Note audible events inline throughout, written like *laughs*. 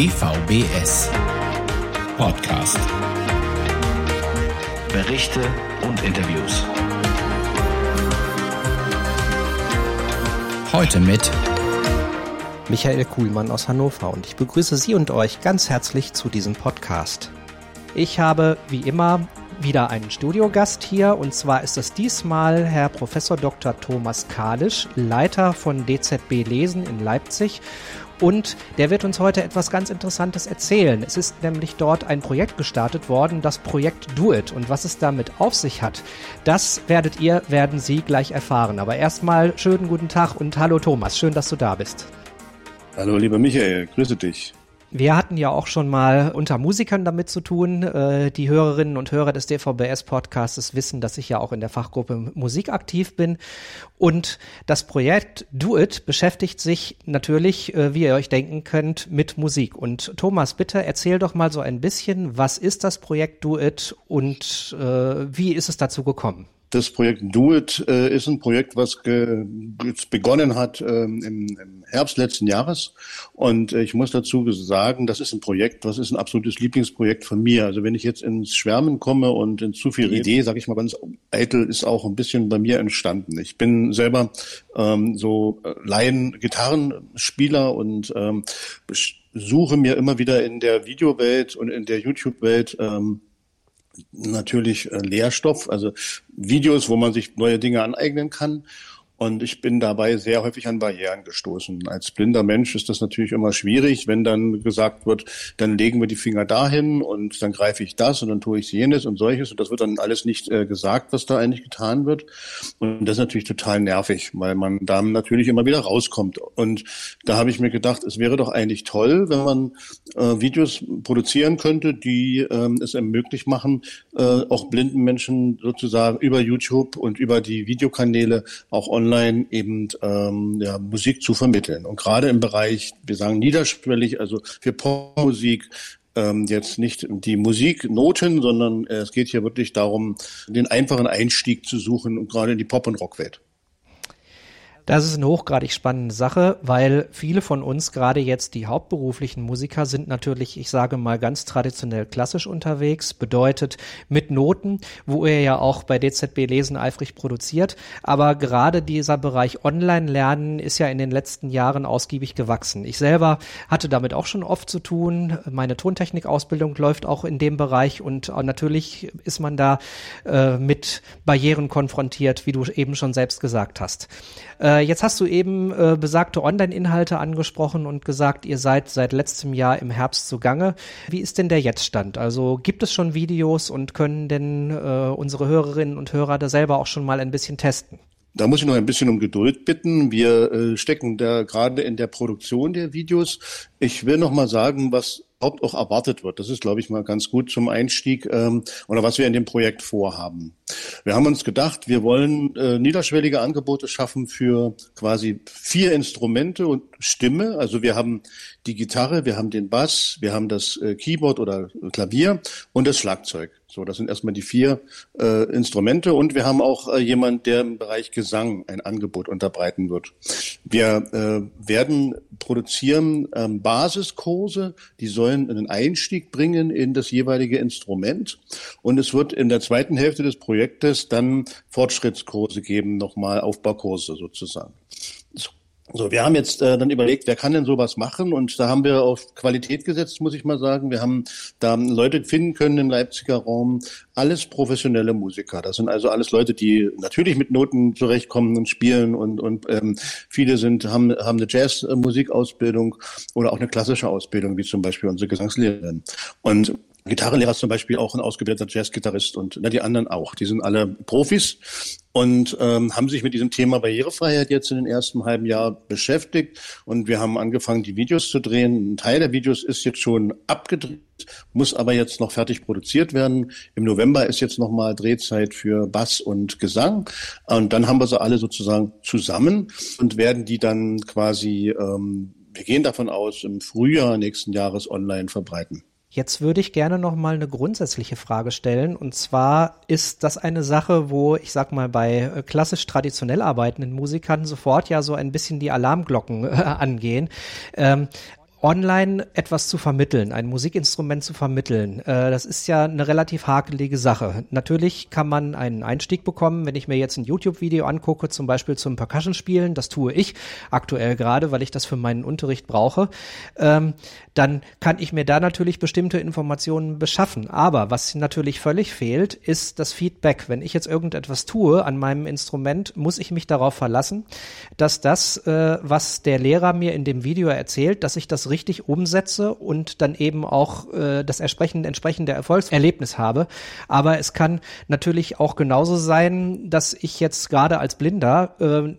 DVBS Podcast. Berichte und Interviews. Heute mit Michael Kuhlmann aus Hannover und ich begrüße Sie und euch ganz herzlich zu diesem Podcast. Ich habe wie immer wieder einen Studiogast hier und zwar ist es diesmal Herr Professor Dr. Thomas Kalisch, Leiter von DZB Lesen in Leipzig und der wird uns heute etwas ganz Interessantes erzählen. Es ist nämlich dort ein Projekt gestartet worden, das Projekt Do It. Und was es damit auf sich hat, das werdet ihr, werden Sie gleich erfahren. Aber erstmal schönen guten Tag und hallo Thomas, schön, dass du da bist. Hallo lieber Michael, grüße dich. Wir hatten ja auch schon mal unter Musikern damit zu tun. Äh, die Hörerinnen und Hörer des DVBS-Podcastes wissen, dass ich ja auch in der Fachgruppe Musik aktiv bin. Und das Projekt Do It beschäftigt sich natürlich, äh, wie ihr euch denken könnt, mit Musik. Und Thomas, bitte erzähl doch mal so ein bisschen, was ist das Projekt Do It und äh, wie ist es dazu gekommen? Das Projekt Do It äh, ist ein Projekt, was begonnen hat ähm, im, im, Herbst letzten Jahres. Und äh, ich muss dazu sagen, das ist ein Projekt, was ist ein absolutes Lieblingsprojekt von mir. Also wenn ich jetzt ins Schwärmen komme und in zu viel Idee, sage ich mal ganz eitel, ist auch ein bisschen bei mir entstanden. Ich bin selber ähm, so äh, Laien-Gitarrenspieler und ähm, suche mir immer wieder in der Videowelt und in der YouTube-Welt ähm, natürlich äh, Lehrstoff, also Videos, wo man sich neue Dinge aneignen kann. Und ich bin dabei sehr häufig an Barrieren gestoßen. Als blinder Mensch ist das natürlich immer schwierig, wenn dann gesagt wird, dann legen wir die Finger dahin und dann greife ich das und dann tue ich jenes und solches. Und das wird dann alles nicht äh, gesagt, was da eigentlich getan wird. Und das ist natürlich total nervig, weil man da natürlich immer wieder rauskommt. Und da habe ich mir gedacht, es wäre doch eigentlich toll, wenn man äh, Videos produzieren könnte, die äh, es ermöglicht machen, äh, auch blinden Menschen sozusagen über YouTube und über die Videokanäle auch online online eben ähm, ja, Musik zu vermitteln. Und gerade im Bereich, wir sagen niederschwellig, also für Popmusik, ähm, jetzt nicht die Musiknoten, sondern es geht hier wirklich darum, den einfachen Einstieg zu suchen und gerade in die Pop- und Rockwelt. Das ist eine hochgradig spannende Sache, weil viele von uns, gerade jetzt die hauptberuflichen Musiker, sind natürlich, ich sage mal, ganz traditionell klassisch unterwegs, bedeutet mit Noten, wo ihr ja auch bei DZB Lesen eifrig produziert. Aber gerade dieser Bereich Online-Lernen ist ja in den letzten Jahren ausgiebig gewachsen. Ich selber hatte damit auch schon oft zu tun. Meine Tontechnik-Ausbildung läuft auch in dem Bereich und natürlich ist man da äh, mit Barrieren konfrontiert, wie du eben schon selbst gesagt hast. Äh, äh, jetzt hast du eben äh, besagte Online-Inhalte angesprochen und gesagt, ihr seid seit letztem Jahr im Herbst zugange. Wie ist denn der Jetztstand? Also gibt es schon Videos und können denn äh, unsere Hörerinnen und Hörer da selber auch schon mal ein bisschen testen? Da muss ich noch ein bisschen um Geduld bitten. Wir äh, stecken da gerade in der Produktion der Videos. Ich will noch mal sagen, was überhaupt auch erwartet wird. Das ist, glaube ich, mal ganz gut zum Einstieg ähm, oder was wir in dem Projekt vorhaben. Wir haben uns gedacht, wir wollen äh, niederschwellige Angebote schaffen für quasi vier Instrumente und Stimme. Also wir haben die Gitarre, wir haben den Bass, wir haben das äh, Keyboard oder Klavier und das Schlagzeug. So, das sind erstmal die vier äh, Instrumente und wir haben auch äh, jemand, der im Bereich Gesang ein Angebot unterbreiten wird. Wir äh, werden produzieren ähm, Basiskurse, die sollen einen Einstieg bringen in das jeweilige Instrument und es wird in der zweiten Hälfte des Projektes dann Fortschrittskurse geben, nochmal Aufbaukurse sozusagen. So, wir haben jetzt äh, dann überlegt, wer kann denn sowas machen? Und da haben wir auf Qualität gesetzt, muss ich mal sagen. Wir haben da Leute finden können im Leipziger Raum, alles professionelle Musiker. Das sind also alles Leute, die natürlich mit Noten zurechtkommen und spielen und und ähm, viele sind haben haben eine Jazzmusikausbildung oder auch eine klassische Ausbildung, wie zum Beispiel unsere Gesangslehrerin. Und Gitarrenlehrer ist zum Beispiel auch ein ausgebildeter Jazzgitarrist und na, die anderen auch. Die sind alle Profis und ähm, haben sich mit diesem Thema Barrierefreiheit jetzt in den ersten halben Jahr beschäftigt. Und wir haben angefangen, die Videos zu drehen. Ein Teil der Videos ist jetzt schon abgedreht, muss aber jetzt noch fertig produziert werden. Im November ist jetzt nochmal Drehzeit für Bass und Gesang. Und dann haben wir sie alle sozusagen zusammen und werden die dann quasi, ähm, wir gehen davon aus, im Frühjahr nächsten Jahres online verbreiten. Jetzt würde ich gerne noch mal eine grundsätzliche Frage stellen. Und zwar ist das eine Sache, wo ich sag mal bei äh, klassisch traditionell arbeitenden Musikern sofort ja so ein bisschen die Alarmglocken äh, angehen. Ähm, online etwas zu vermitteln, ein Musikinstrument zu vermitteln, äh, das ist ja eine relativ hakelige Sache. Natürlich kann man einen Einstieg bekommen, wenn ich mir jetzt ein YouTube-Video angucke, zum Beispiel zum Percussion-Spielen, das tue ich aktuell gerade, weil ich das für meinen Unterricht brauche, ähm, dann kann ich mir da natürlich bestimmte Informationen beschaffen. Aber was natürlich völlig fehlt, ist das Feedback. Wenn ich jetzt irgendetwas tue an meinem Instrument, muss ich mich darauf verlassen, dass das, äh, was der Lehrer mir in dem Video erzählt, dass ich das richtig umsetze und dann eben auch äh, das entsprechende, entsprechende Erfolgserlebnis habe. Aber es kann natürlich auch genauso sein, dass ich jetzt gerade als Blinder äh,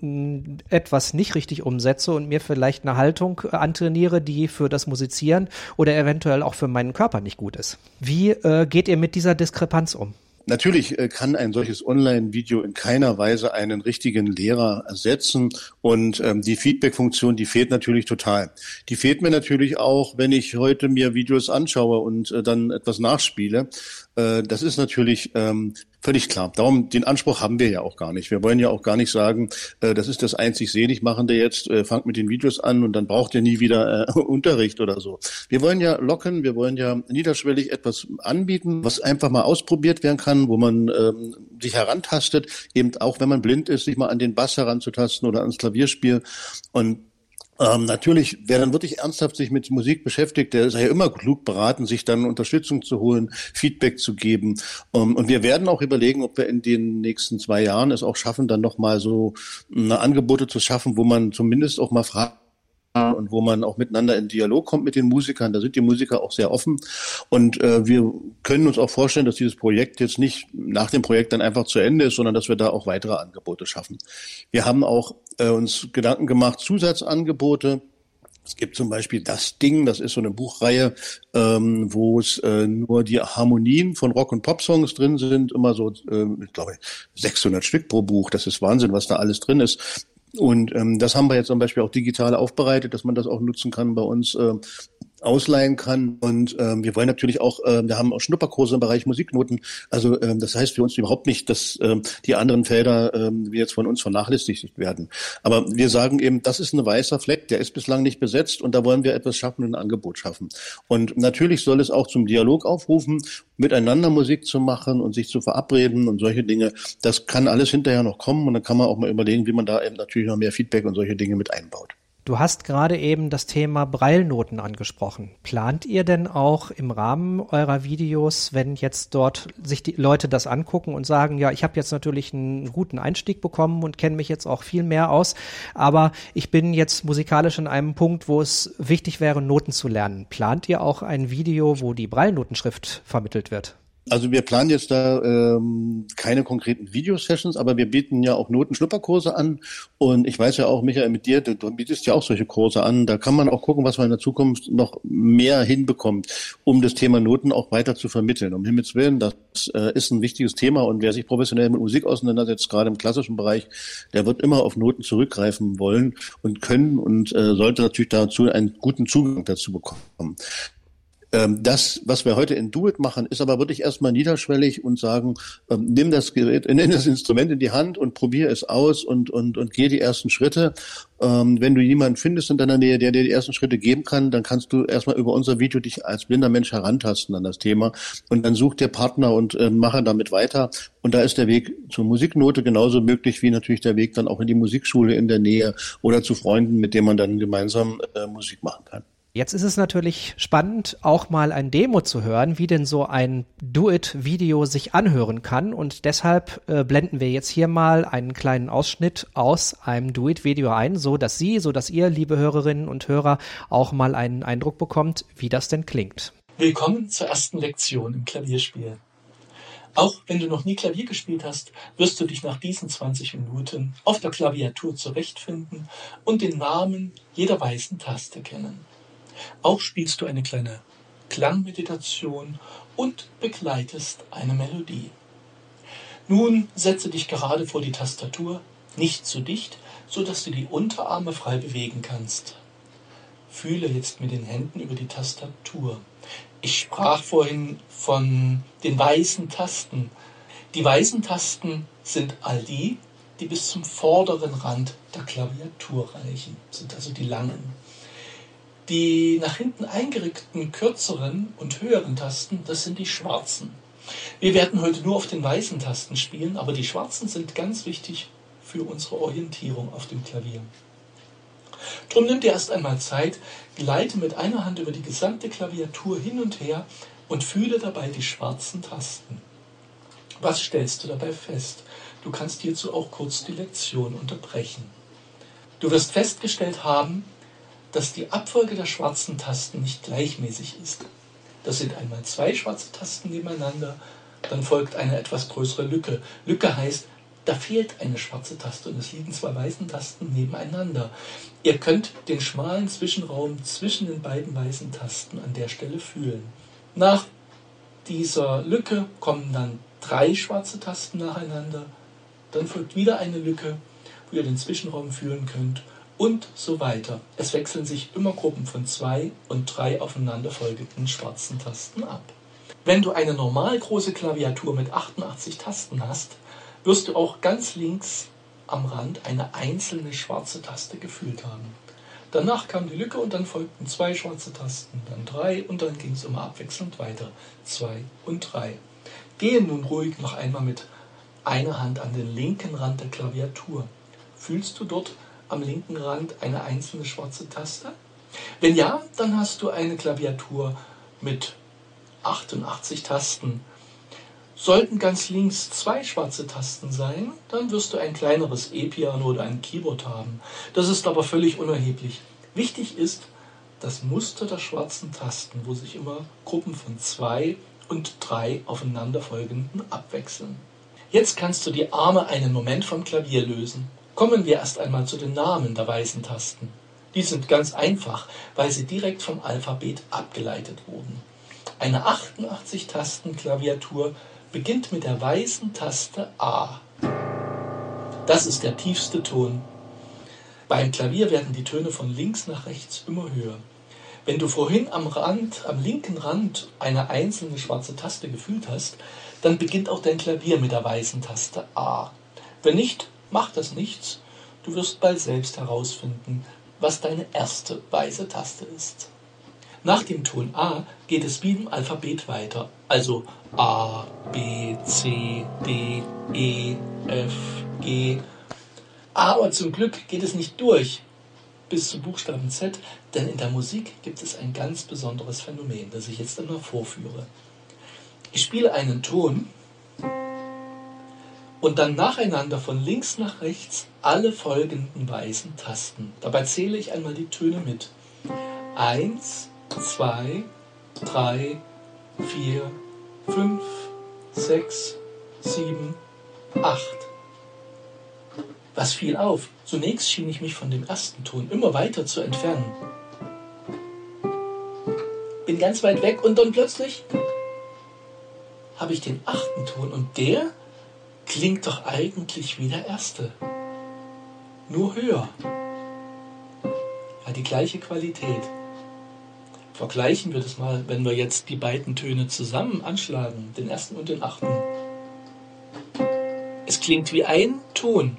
etwas nicht richtig umsetze und mir vielleicht eine Haltung antrainiere, die für das Musizieren oder eventuell auch für meinen Körper nicht gut ist. Wie äh, geht ihr mit dieser Diskrepanz um? Natürlich äh, kann ein solches Online-Video in keiner Weise einen richtigen Lehrer ersetzen und ähm, die Feedback-Funktion, die fehlt natürlich total. Die fehlt mir natürlich auch, wenn ich heute mir Videos anschaue und äh, dann etwas nachspiele. Äh, das ist natürlich ähm, völlig klar. Darum, den Anspruch haben wir ja auch gar nicht. Wir wollen ja auch gar nicht sagen, äh, das ist das einzig Seligmachende jetzt, äh, fangt mit den Videos an und dann braucht ihr nie wieder äh, *laughs* Unterricht oder so. Wir wollen ja locken, wir wollen ja niederschwellig etwas anbieten, was einfach mal ausprobiert werden kann, wo man ähm, sich herantastet, eben auch wenn man blind ist, sich mal an den Bass heranzutasten oder ans Klavierspiel. Und ähm, natürlich, wer dann wirklich ernsthaft sich mit Musik beschäftigt, der ist ja immer klug beraten, sich dann Unterstützung zu holen, Feedback zu geben. Ähm, und wir werden auch überlegen, ob wir in den nächsten zwei Jahren es auch schaffen, dann nochmal so eine Angebote zu schaffen, wo man zumindest auch mal fragt, und wo man auch miteinander in Dialog kommt mit den Musikern. Da sind die Musiker auch sehr offen. Und äh, wir können uns auch vorstellen, dass dieses Projekt jetzt nicht nach dem Projekt dann einfach zu Ende ist, sondern dass wir da auch weitere Angebote schaffen. Wir haben auch äh, uns Gedanken gemacht, Zusatzangebote. Es gibt zum Beispiel das Ding, das ist so eine Buchreihe, ähm, wo es äh, nur die Harmonien von Rock- und Pop-Songs drin sind, immer so, äh, ich glaube, 600 Stück pro Buch. Das ist Wahnsinn, was da alles drin ist. Und ähm, das haben wir jetzt zum Beispiel auch digital aufbereitet, dass man das auch nutzen kann bei uns äh, ausleihen kann. Und ähm, wir wollen natürlich auch, äh, wir haben auch Schnupperkurse im Bereich Musiknoten. Also ähm, das heißt für uns überhaupt nicht, dass ähm, die anderen Felder ähm, jetzt von uns vernachlässigt werden. Aber wir sagen eben, das ist ein weißer Fleck, der ist bislang nicht besetzt und da wollen wir etwas schaffen und ein Angebot schaffen. Und natürlich soll es auch zum Dialog aufrufen, miteinander Musik zu machen und sich zu verabreden und solche Dinge. Das kann alles hinterher noch kommen und dann kann man auch mal überlegen, wie man da eben natürlich noch mehr Feedback und solche Dinge mit einbaut. Du hast gerade eben das Thema Breilnoten angesprochen. Plant ihr denn auch im Rahmen eurer Videos, wenn jetzt dort sich die Leute das angucken und sagen, ja, ich habe jetzt natürlich einen guten Einstieg bekommen und kenne mich jetzt auch viel mehr aus, aber ich bin jetzt musikalisch an einem Punkt, wo es wichtig wäre, Noten zu lernen. Plant ihr auch ein Video, wo die Breilnotenschrift vermittelt wird? Also wir planen jetzt da ähm, keine konkreten Videosessions, aber wir bieten ja auch Notenschnupperkurse an. Und ich weiß ja auch, Michael, mit dir, du, du bietest ja auch solche Kurse an. Da kann man auch gucken, was man in der Zukunft noch mehr hinbekommt, um das Thema Noten auch weiter zu vermitteln. Um Himmels Willen, das äh, ist ein wichtiges Thema. Und wer sich professionell mit Musik auseinandersetzt, gerade im klassischen Bereich, der wird immer auf Noten zurückgreifen wollen und können und äh, sollte natürlich dazu einen guten Zugang dazu bekommen. Ähm, das, was wir heute in Do It machen, ist aber wirklich erstmal niederschwellig und sagen, ähm, nimm das Gerät, *laughs* nimm das Instrument in die Hand und probier es aus und, und, und geh die ersten Schritte. Ähm, wenn du jemanden findest in deiner Nähe, der dir die ersten Schritte geben kann, dann kannst du erstmal über unser Video dich als blinder Mensch herantasten an das Thema und dann such dir Partner und äh, mache damit weiter. Und da ist der Weg zur Musiknote genauso möglich wie natürlich der Weg dann auch in die Musikschule in der Nähe oder zu Freunden, mit denen man dann gemeinsam äh, Musik machen kann. Jetzt ist es natürlich spannend, auch mal ein Demo zu hören, wie denn so ein Do-It-Video sich anhören kann. Und deshalb äh, blenden wir jetzt hier mal einen kleinen Ausschnitt aus einem Do-It-Video ein, so dass Sie, so dass ihr, liebe Hörerinnen und Hörer, auch mal einen Eindruck bekommt, wie das denn klingt. Willkommen zur ersten Lektion im Klavierspiel. Auch wenn du noch nie Klavier gespielt hast, wirst du dich nach diesen 20 Minuten auf der Klaviatur zurechtfinden und den Namen jeder weißen Taste kennen. Auch spielst du eine kleine Klangmeditation und begleitest eine Melodie. Nun setze dich gerade vor die Tastatur, nicht zu dicht, so dass du die Unterarme frei bewegen kannst. Fühle jetzt mit den Händen über die Tastatur. Ich sprach vorhin von den weißen Tasten. Die weißen Tasten sind all die, die bis zum vorderen Rand der Klaviatur reichen, sind also die langen. Die nach hinten eingerückten kürzeren und höheren Tasten, das sind die schwarzen. Wir werden heute nur auf den weißen Tasten spielen, aber die schwarzen sind ganz wichtig für unsere Orientierung auf dem Klavier. Drum nimm dir erst einmal Zeit, gleite mit einer Hand über die gesamte Klaviatur hin und her und fühle dabei die schwarzen Tasten. Was stellst du dabei fest? Du kannst hierzu auch kurz die Lektion unterbrechen. Du wirst festgestellt haben, dass die Abfolge der schwarzen Tasten nicht gleichmäßig ist. Das sind einmal zwei schwarze Tasten nebeneinander, dann folgt eine etwas größere Lücke. Lücke heißt, da fehlt eine schwarze Taste und es liegen zwei weißen Tasten nebeneinander. Ihr könnt den schmalen Zwischenraum zwischen den beiden weißen Tasten an der Stelle fühlen. Nach dieser Lücke kommen dann drei schwarze Tasten nacheinander, dann folgt wieder eine Lücke, wo ihr den Zwischenraum fühlen könnt und so weiter. Es wechseln sich immer Gruppen von zwei und drei aufeinanderfolgenden schwarzen Tasten ab. Wenn du eine normal große Klaviatur mit 88 Tasten hast, wirst du auch ganz links am Rand eine einzelne schwarze Taste gefühlt haben. Danach kam die Lücke und dann folgten zwei schwarze Tasten, dann drei und dann ging es immer abwechselnd weiter. Zwei und drei. Gehe nun ruhig noch einmal mit einer Hand an den linken Rand der Klaviatur. Fühlst du dort am linken Rand eine einzelne schwarze Taste? Wenn ja, dann hast du eine Klaviatur mit 88 Tasten Sollten ganz links zwei schwarze Tasten sein, dann wirst du ein kleineres E-Piano oder ein Keyboard haben. Das ist aber völlig unerheblich. Wichtig ist das Muster der schwarzen Tasten, wo sich immer Gruppen von zwei und drei aufeinanderfolgenden abwechseln. Jetzt kannst du die Arme einen Moment vom Klavier lösen. Kommen wir erst einmal zu den Namen der weißen Tasten. Die sind ganz einfach, weil sie direkt vom Alphabet abgeleitet wurden. Eine 88-Tasten-Klaviatur beginnt mit der weißen Taste A. Das ist der tiefste Ton. Beim Klavier werden die Töne von links nach rechts immer höher. Wenn du vorhin am Rand, am linken Rand eine einzelne schwarze Taste gefühlt hast, dann beginnt auch dein Klavier mit der weißen Taste A. Wenn nicht, macht das nichts. Du wirst bald selbst herausfinden, was deine erste weiße Taste ist. Nach dem Ton A geht es wie im Alphabet weiter, also A, B, C, D, E, F, G. Aber zum Glück geht es nicht durch bis zum Buchstaben Z, denn in der Musik gibt es ein ganz besonderes Phänomen, das ich jetzt einmal vorführe. Ich spiele einen Ton und dann nacheinander von links nach rechts alle folgenden weißen Tasten. Dabei zähle ich einmal die Töne mit. Eins, zwei, drei, vier, fünf, sechs, sieben, acht. Was fiel auf? Zunächst schien ich mich von dem ersten Ton immer weiter zu entfernen. Bin ganz weit weg und dann plötzlich habe ich den achten Ton und der klingt doch eigentlich wie der erste. Nur höher. Hat die gleiche Qualität. Vergleichen wir das mal, wenn wir jetzt die beiden Töne zusammen anschlagen, den ersten und den achten. Es klingt wie ein Ton.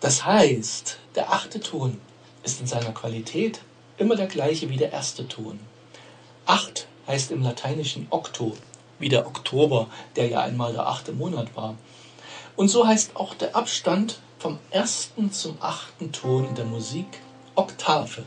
Das heißt, der achte Ton ist in seiner Qualität immer der gleiche wie der erste Ton. Acht heißt im Lateinischen Okto, wie der Oktober, der ja einmal der achte Monat war. Und so heißt auch der Abstand vom ersten zum achten Ton in der Musik Oktave.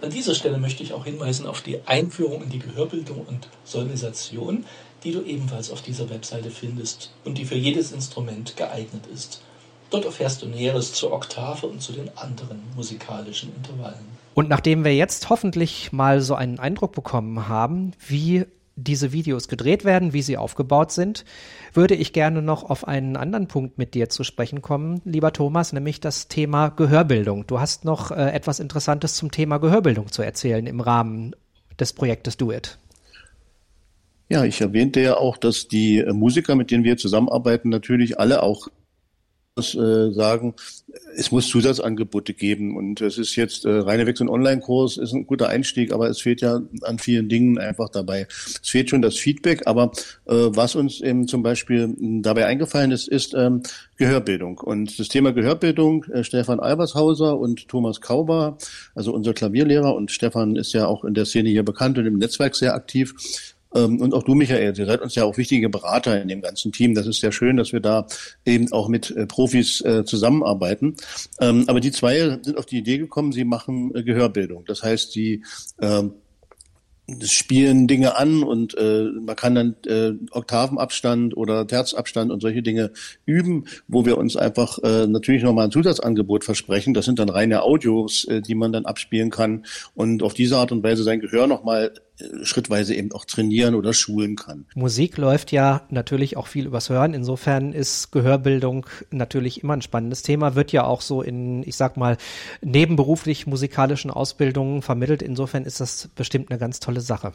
An dieser Stelle möchte ich auch hinweisen auf die Einführung in die Gehörbildung und Solisation, die du ebenfalls auf dieser Webseite findest und die für jedes Instrument geeignet ist. Dort erfährst du Näheres zur Oktave und zu den anderen musikalischen Intervallen. Und nachdem wir jetzt hoffentlich mal so einen Eindruck bekommen haben, wie diese Videos gedreht werden, wie sie aufgebaut sind, würde ich gerne noch auf einen anderen Punkt mit dir zu sprechen kommen, lieber Thomas, nämlich das Thema Gehörbildung. Du hast noch äh, etwas Interessantes zum Thema Gehörbildung zu erzählen im Rahmen des Projektes Do It. Ja, ich erwähnte ja auch, dass die Musiker, mit denen wir zusammenarbeiten, natürlich alle auch äh, sagen, es muss Zusatzangebote geben und es ist jetzt äh, reine Wechsel- und Online-Kurs ist ein guter Einstieg, aber es fehlt ja an vielen Dingen einfach dabei. Es fehlt schon das Feedback, aber äh, was uns eben zum Beispiel dabei eingefallen ist, ist ähm, Gehörbildung und das Thema Gehörbildung. Äh, Stefan Albershauser und Thomas Kauber, also unser Klavierlehrer und Stefan ist ja auch in der Szene hier bekannt und im Netzwerk sehr aktiv und auch du, Michael, ihr seid uns ja auch wichtige Berater in dem ganzen Team. Das ist ja schön, dass wir da eben auch mit äh, Profis äh, zusammenarbeiten. Ähm, aber die zwei sind auf die Idee gekommen, sie machen äh, Gehörbildung. Das heißt, sie ähm, spielen Dinge an und äh, man kann dann äh, Oktavenabstand oder Terzabstand und solche Dinge üben, wo wir uns einfach äh, natürlich nochmal ein Zusatzangebot versprechen. Das sind dann reine Audios, äh, die man dann abspielen kann und auf diese Art und Weise sein Gehör nochmal schrittweise eben auch trainieren oder schulen kann. Musik läuft ja natürlich auch viel übers Hören. Insofern ist Gehörbildung natürlich immer ein spannendes Thema, wird ja auch so in, ich sag mal, nebenberuflich musikalischen Ausbildungen vermittelt. Insofern ist das bestimmt eine ganz tolle Sache.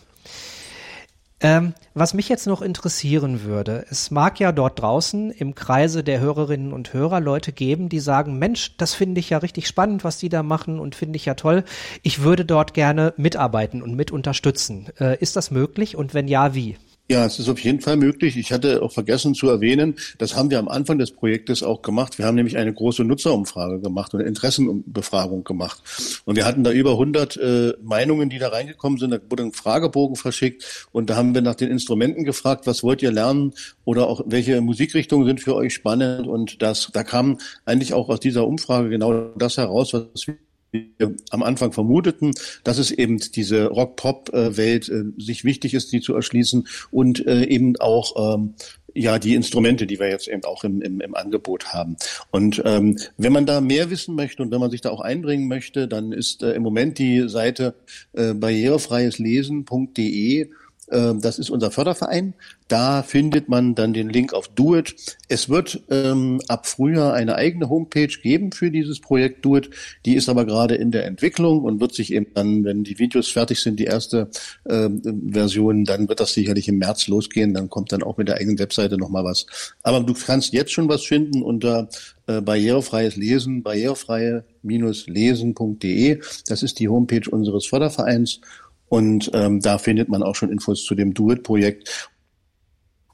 Ähm, was mich jetzt noch interessieren würde, es mag ja dort draußen im Kreise der Hörerinnen und Hörer Leute geben, die sagen, Mensch, das finde ich ja richtig spannend, was die da machen und finde ich ja toll. Ich würde dort gerne mitarbeiten und mit unterstützen. Äh, ist das möglich und wenn ja, wie? Ja, es ist auf jeden Fall möglich. Ich hatte auch vergessen zu erwähnen, das haben wir am Anfang des Projektes auch gemacht. Wir haben nämlich eine große Nutzerumfrage gemacht und Interessenbefragung gemacht. Und wir hatten da über 100 äh, Meinungen, die da reingekommen sind. Da wurde ein Fragebogen verschickt und da haben wir nach den Instrumenten gefragt, was wollt ihr lernen oder auch welche Musikrichtungen sind für euch spannend. Und das, da kam eigentlich auch aus dieser Umfrage genau das heraus, was wir am Anfang vermuteten, dass es eben diese Rock-Pop-Welt äh, sich wichtig ist, die zu erschließen und äh, eben auch ähm, ja die Instrumente, die wir jetzt eben auch im, im, im Angebot haben. Und ähm, wenn man da mehr wissen möchte und wenn man sich da auch einbringen möchte, dann ist äh, im Moment die Seite äh, barrierefreieslesen.de das ist unser Förderverein. Da findet man dann den Link auf Do It. Es wird ähm, ab Frühjahr eine eigene Homepage geben für dieses Projekt Do It. Die ist aber gerade in der Entwicklung und wird sich eben dann, wenn die Videos fertig sind, die erste ähm, Version, dann wird das sicherlich im März losgehen. Dann kommt dann auch mit der eigenen Webseite nochmal was. Aber du kannst jetzt schon was finden unter äh, barrierefreies Lesen, barrierefreie-lesen.de. Das ist die Homepage unseres Fördervereins. Und ähm, da findet man auch schon Infos zu dem Do-It-Projekt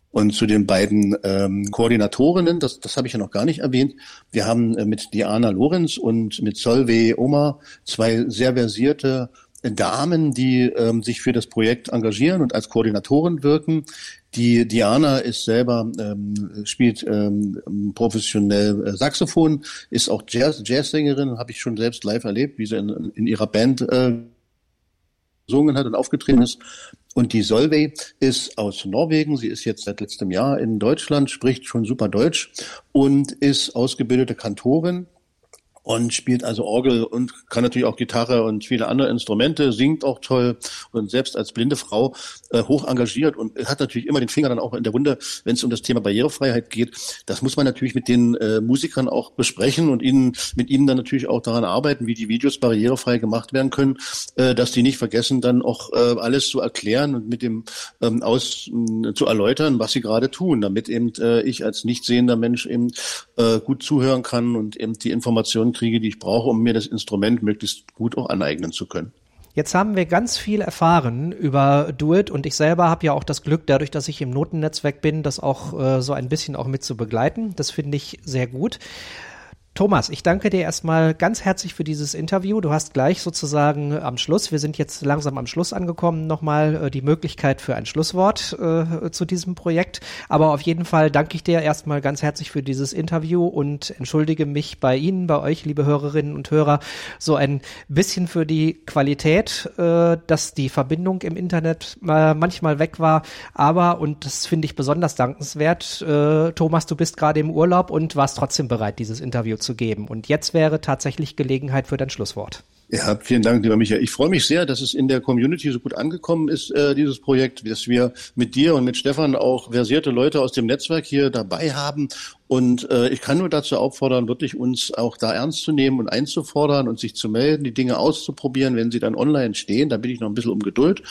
und zu den beiden ähm, Koordinatorinnen, das, das habe ich ja noch gar nicht erwähnt. Wir haben äh, mit Diana Lorenz und mit Solveig Oma zwei sehr versierte Damen, die ähm, sich für das Projekt engagieren und als Koordinatoren wirken. Die Diana ist selber ähm, spielt ähm, professionell äh, Saxophon, ist auch Jazz Jazzsängerin, habe ich schon selbst live erlebt, wie sie in, in ihrer Band äh, gesungen hat und aufgetreten ist. Und die Solveig ist aus Norwegen. Sie ist jetzt seit letztem Jahr in Deutschland, spricht schon super Deutsch und ist ausgebildete Kantorin und spielt also Orgel und kann natürlich auch Gitarre und viele andere Instrumente, singt auch toll und selbst als blinde Frau äh, hoch engagiert und hat natürlich immer den Finger dann auch in der Wunde, wenn es um das Thema Barrierefreiheit geht. Das muss man natürlich mit den äh, Musikern auch besprechen und ihnen mit ihnen dann natürlich auch daran arbeiten, wie die Videos barrierefrei gemacht werden können, äh, dass die nicht vergessen, dann auch äh, alles zu erklären und mit dem ähm, aus äh, zu erläutern, was sie gerade tun, damit eben äh, ich als nicht sehender Mensch eben äh, gut zuhören kann und eben die Informationen kriege, die ich brauche, um mir das Instrument möglichst gut auch aneignen zu können. Jetzt haben wir ganz viel erfahren über Do It und ich selber habe ja auch das Glück, dadurch, dass ich im Notennetzwerk bin, das auch äh, so ein bisschen auch mit zu begleiten. Das finde ich sehr gut. Thomas, ich danke dir erstmal ganz herzlich für dieses Interview. Du hast gleich sozusagen am Schluss, wir sind jetzt langsam am Schluss angekommen, nochmal äh, die Möglichkeit für ein Schlusswort äh, zu diesem Projekt. Aber auf jeden Fall danke ich dir erstmal ganz herzlich für dieses Interview und entschuldige mich bei Ihnen, bei euch, liebe Hörerinnen und Hörer, so ein bisschen für die Qualität, äh, dass die Verbindung im Internet äh, manchmal weg war. Aber, und das finde ich besonders dankenswert, äh, Thomas, du bist gerade im Urlaub und warst trotzdem bereit, dieses Interview zu zu geben. Und jetzt wäre tatsächlich Gelegenheit für dein Schlusswort. Ja, vielen Dank, lieber Michael. Ich freue mich sehr, dass es in der Community so gut angekommen ist, äh, dieses Projekt, dass wir mit dir und mit Stefan auch versierte Leute aus dem Netzwerk hier dabei haben Und äh, ich kann nur dazu auffordern, wirklich uns auch da ernst zu nehmen und einzufordern und sich zu melden, die Dinge auszuprobieren, wenn sie dann online stehen. Da bin ich noch ein bisschen um Geduld.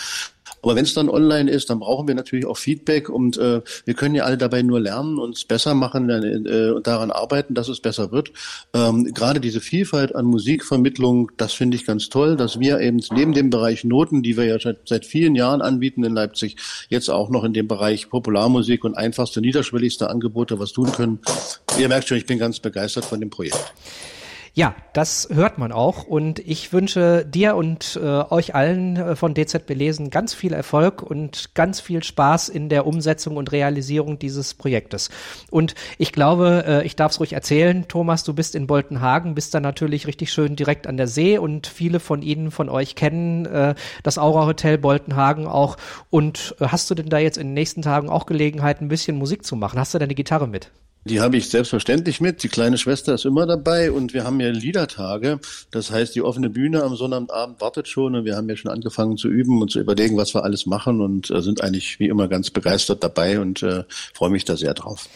Aber wenn es dann online ist, dann brauchen wir natürlich auch Feedback und äh, wir können ja alle dabei nur lernen, uns besser machen äh, und daran arbeiten, dass es besser wird. Ähm, Gerade diese Vielfalt an Musikvermittlung, das finde ich ganz toll, dass wir eben neben dem Bereich Noten, die wir ja seit, seit vielen Jahren anbieten in Leipzig, jetzt auch noch in dem Bereich Popularmusik und einfachste, niederschwelligste Angebote was tun können. Ihr merkt schon, ich bin ganz begeistert von dem Projekt. Ja, das hört man auch und ich wünsche dir und äh, euch allen äh, von DZB Lesen ganz viel Erfolg und ganz viel Spaß in der Umsetzung und Realisierung dieses Projektes. Und ich glaube, äh, ich darf es ruhig erzählen, Thomas, du bist in Boltenhagen, bist da natürlich richtig schön direkt an der See und viele von Ihnen, von euch kennen äh, das Aura Hotel Boltenhagen auch. Und äh, hast du denn da jetzt in den nächsten Tagen auch Gelegenheit, ein bisschen Musik zu machen? Hast du deine Gitarre mit? Die habe ich selbstverständlich mit. Die kleine Schwester ist immer dabei und wir haben ja Liedertage. Das heißt, die offene Bühne am Sonnabend wartet schon und wir haben ja schon angefangen zu üben und zu überlegen, was wir alles machen und äh, sind eigentlich wie immer ganz begeistert dabei und äh, freue mich da sehr drauf.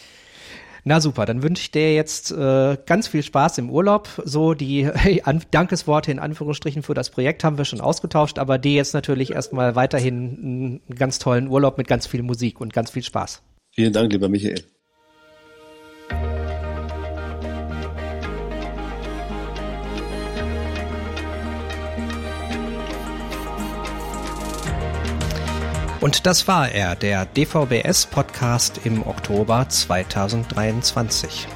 Na super, dann wünsche ich dir jetzt äh, ganz viel Spaß im Urlaub. So die äh, Dankesworte in Anführungsstrichen für das Projekt haben wir schon ausgetauscht, aber dir jetzt natürlich erstmal weiterhin einen ganz tollen Urlaub mit ganz viel Musik und ganz viel Spaß. Vielen Dank, lieber Michael. Und das war er, der DVBS-Podcast im Oktober 2023.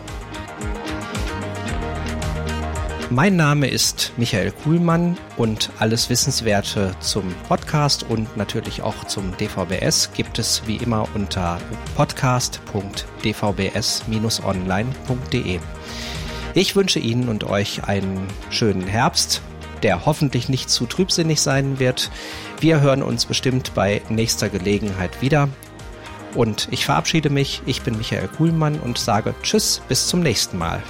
Mein Name ist Michael Kuhlmann und alles Wissenswerte zum Podcast und natürlich auch zum DVBS gibt es wie immer unter podcast.dvbs-online.de. Ich wünsche Ihnen und euch einen schönen Herbst, der hoffentlich nicht zu trübsinnig sein wird. Wir hören uns bestimmt bei nächster Gelegenheit wieder. Und ich verabschiede mich. Ich bin Michael Kuhlmann und sage Tschüss, bis zum nächsten Mal.